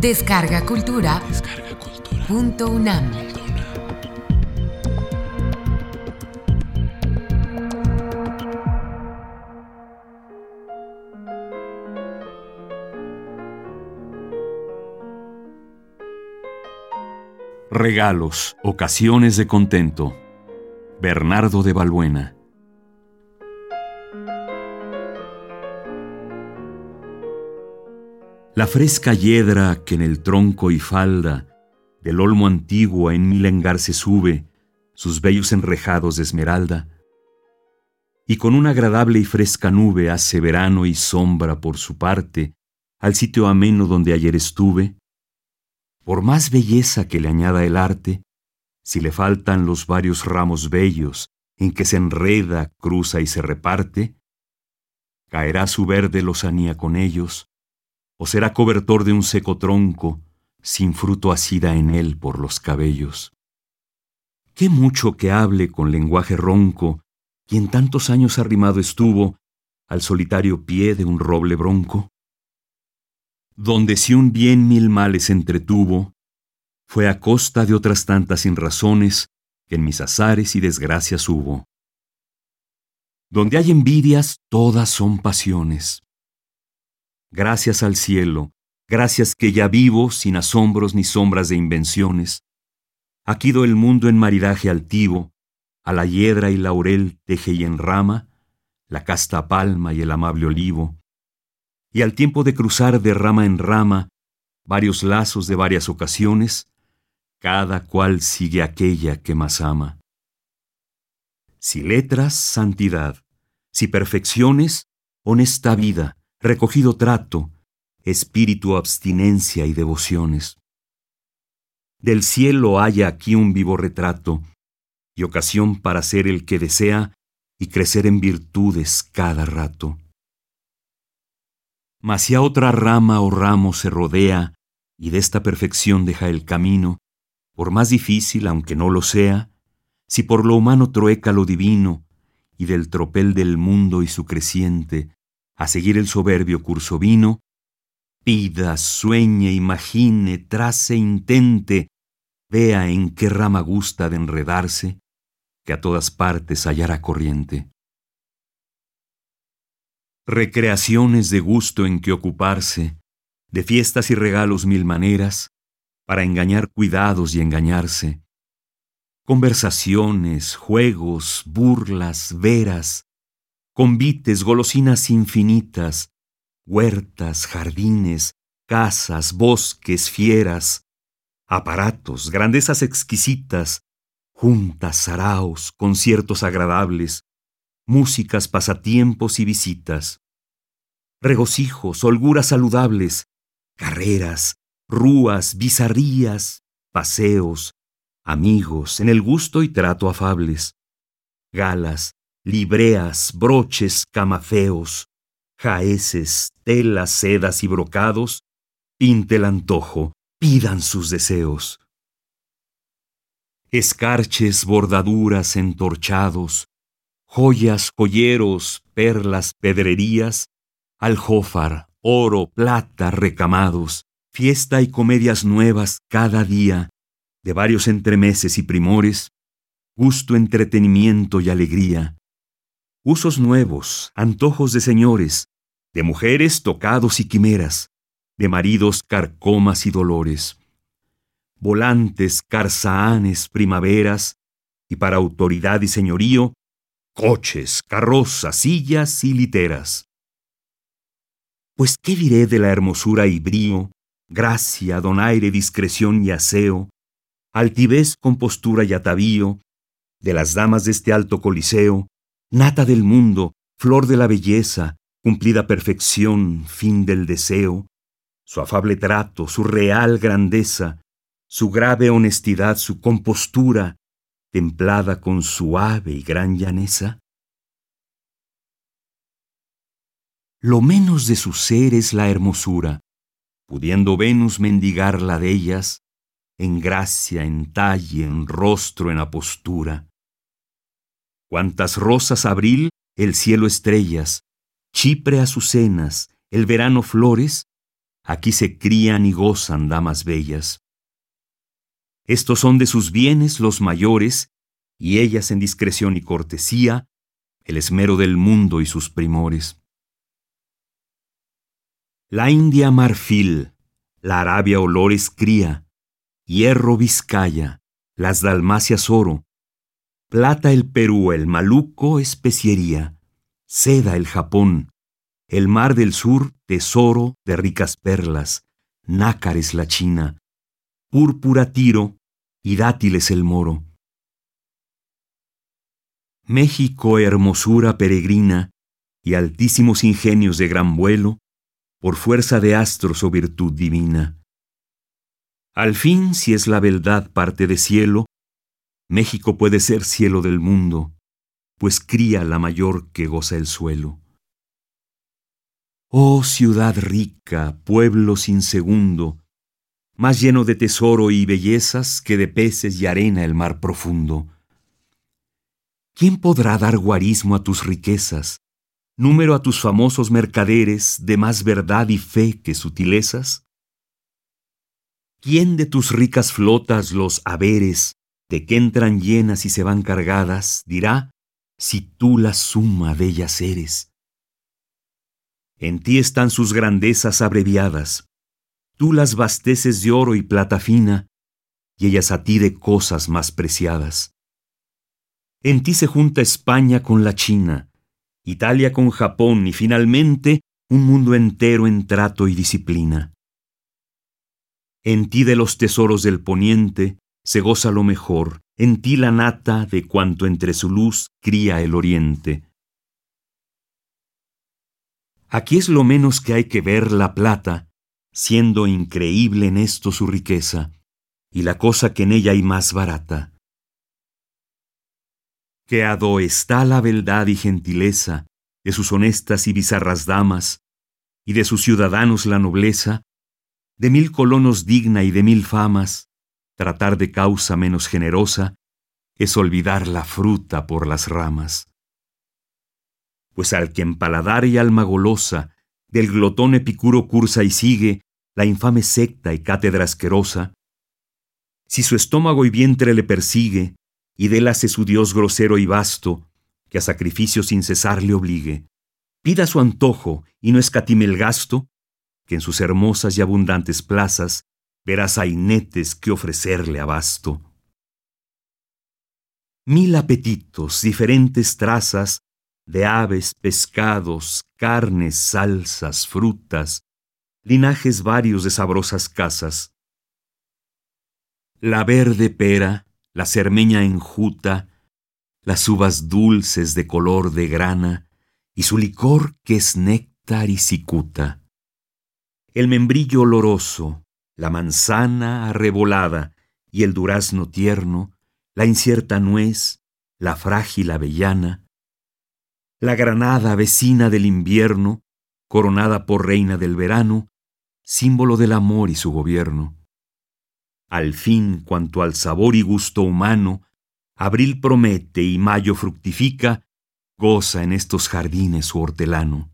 Descarga Cultura. Punto UNAM. Regalos, ocasiones de contento. Bernardo de Balbuena. La fresca hiedra que en el tronco y falda del olmo antiguo en mil engar se sube, sus bellos enrejados de esmeralda, y con una agradable y fresca nube hace verano y sombra por su parte al sitio ameno donde ayer estuve, por más belleza que le añada el arte, si le faltan los varios ramos bellos en que se enreda, cruza y se reparte, caerá su verde lozanía con ellos, o será cobertor de un seco tronco, sin fruto asida en él por los cabellos. Qué mucho que hable con lenguaje ronco, quien tantos años arrimado estuvo al solitario pie de un roble bronco. Donde si un bien mil males entretuvo, fue a costa de otras tantas sinrazones que en mis azares y desgracias hubo. Donde hay envidias, todas son pasiones. Gracias al cielo, gracias que ya vivo sin asombros ni sombras de invenciones. Aquí do el mundo en maridaje altivo, a la hiedra y laurel teje y enrama, la casta palma y el amable olivo. Y al tiempo de cruzar de rama en rama, varios lazos de varias ocasiones, cada cual sigue aquella que más ama. Si letras, santidad, si perfecciones, honesta vida, recogido trato, espíritu, abstinencia y devociones. Del cielo haya aquí un vivo retrato y ocasión para ser el que desea y crecer en virtudes cada rato. Mas si a otra rama o ramo se rodea y de esta perfección deja el camino, por más difícil aunque no lo sea, si por lo humano trueca lo divino y del tropel del mundo y su creciente a seguir el soberbio curso vino, pida, sueñe, imagine, trace, intente, vea en qué rama gusta de enredarse, que a todas partes hallará corriente. Recreaciones de gusto en que ocuparse, de fiestas y regalos mil maneras, para engañar cuidados y engañarse. Conversaciones, juegos, burlas, veras, convites, golosinas infinitas, huertas, jardines, casas, bosques, fieras, aparatos, grandezas exquisitas, juntas, saraos, conciertos agradables, músicas, pasatiempos y visitas, regocijos, holguras saludables, carreras, rúas, bizarrías, paseos, amigos, en el gusto y trato afables, galas, libreas, broches, camafeos, jaeces, telas, sedas y brocados, pinte el antojo, pidan sus deseos. Escarches, bordaduras, entorchados, joyas, joyeros, perlas, pedrerías, aljófar, oro, plata, recamados, fiesta y comedias nuevas cada día, de varios entremeses y primores, gusto, entretenimiento y alegría, usos nuevos, antojos de señores, de mujeres tocados y quimeras, de maridos carcomas y dolores, volantes, carzaanes, primaveras, y para autoridad y señorío, coches, carrozas, sillas y literas. Pues qué diré de la hermosura y brío, gracia, donaire, discreción y aseo, altivez, compostura y atavío, de las damas de este alto coliseo, nata del mundo, flor de la belleza, cumplida perfección, fin del deseo, su afable trato, su real grandeza, su grave honestidad, su compostura, templada con suave y gran llaneza? Lo menos de su ser es la hermosura, pudiendo Venus mendigar la de ellas, en gracia, en talle, en rostro, en apostura. Cuantas rosas abril, el cielo estrellas, Chipre azucenas, el verano flores, aquí se crían y gozan damas bellas. Estos son de sus bienes los mayores, y ellas en discreción y cortesía, el esmero del mundo y sus primores. La India marfil, la Arabia olores cría, hierro Vizcaya, las Dalmacias oro, plata el Perú, el Maluco especiería, seda el Japón, el mar del sur tesoro de ricas perlas, nácares la China, púrpura Tiro. Y dátiles el Moro. México hermosura peregrina y altísimos ingenios de gran vuelo, por fuerza de astros o virtud divina. Al fin, si es la verdad parte de cielo, México puede ser cielo del mundo, pues cría la mayor que goza el suelo. Oh ciudad rica, pueblo sin segundo, más lleno de tesoro y bellezas que de peces y arena el mar profundo. ¿Quién podrá dar guarismo a tus riquezas, número a tus famosos mercaderes de más verdad y fe que sutilezas? ¿Quién de tus ricas flotas los haberes, de que entran llenas y se van cargadas, dirá, si tú la suma de ellas eres? En ti están sus grandezas abreviadas, tú las basteces de oro y plata fina, y ellas a ti de cosas más preciadas. En ti se junta España con la China, Italia con Japón y finalmente un mundo entero en trato y disciplina. En ti de los tesoros del poniente se goza lo mejor, en ti la nata de cuanto entre su luz cría el oriente. Aquí es lo menos que hay que ver la plata, siendo increíble en esto su riqueza, y la cosa que en ella hay más barata. Que ado está la beldad y gentileza de sus honestas y bizarras damas, y de sus ciudadanos la nobleza, de mil colonos digna y de mil famas, tratar de causa menos generosa es olvidar la fruta por las ramas. Pues al que en paladar y alma golosa del glotón epicuro cursa y sigue la infame secta y cátedra asquerosa, si su estómago y vientre le persigue, y délase su Dios grosero y vasto, que a sacrificio sin cesar le obligue, pida su antojo y no escatime el gasto, que en sus hermosas y abundantes plazas verás ainetes que ofrecerle abasto. Mil apetitos, diferentes trazas, de aves, pescados, carnes, salsas, frutas, linajes varios de sabrosas casas. La verde pera, la cermeña enjuta, las uvas dulces de color de grana, y su licor que es néctar y cicuta. El membrillo oloroso, la manzana arrebolada y el durazno tierno, la incierta nuez, la frágil avellana, la granada vecina del invierno, coronada por reina del verano, símbolo del amor y su gobierno. Al fin, cuanto al sabor y gusto humano, abril promete y mayo fructifica, goza en estos jardines su hortelano.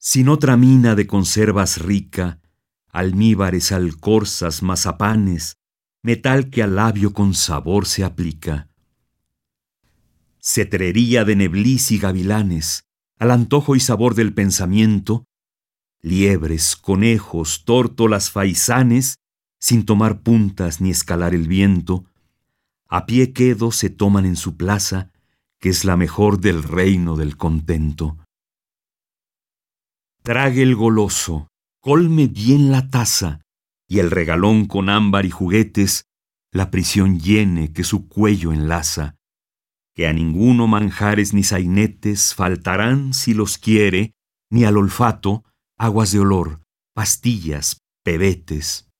Sin otra mina de conservas rica, almíbares, alcorzas, mazapanes, metal que al labio con sabor se aplica cetrería de neblís y gavilanes, al antojo y sabor del pensamiento, liebres, conejos, tórtolas, faisanes, sin tomar puntas ni escalar el viento, a pie quedo se toman en su plaza, que es la mejor del reino del contento. Trague el goloso, colme bien la taza, y el regalón con ámbar y juguetes, la prisión llene que su cuello enlaza, que a ninguno manjares ni sainetes faltarán si los quiere, ni al olfato aguas de olor, pastillas, pebetes.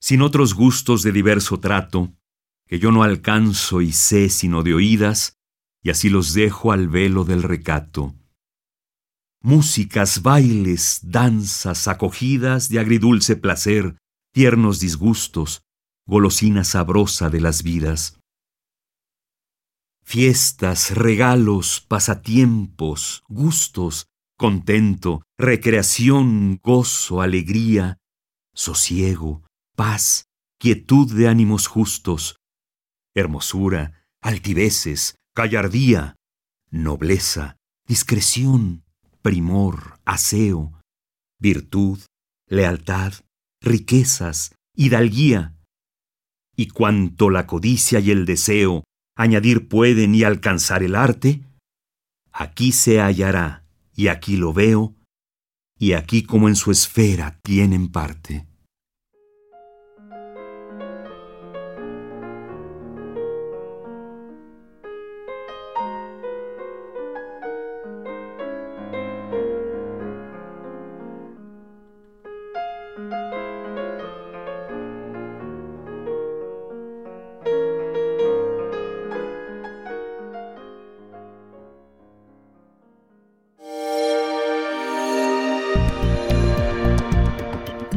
Sin otros gustos de diverso trato, que yo no alcanzo y sé sino de oídas, y así los dejo al velo del recato. Músicas, bailes, danzas, acogidas de agridulce placer, tiernos disgustos, golosina sabrosa de las vidas. Fiestas, regalos, pasatiempos, gustos, contento, recreación, gozo, alegría, sosiego, paz, quietud de ánimos justos, hermosura, altiveces, gallardía, nobleza, discreción, primor, aseo, virtud, lealtad, riquezas, hidalguía, y cuanto la codicia y el deseo añadir pueden y alcanzar el arte, aquí se hallará, y aquí lo veo, y aquí como en su esfera tienen parte.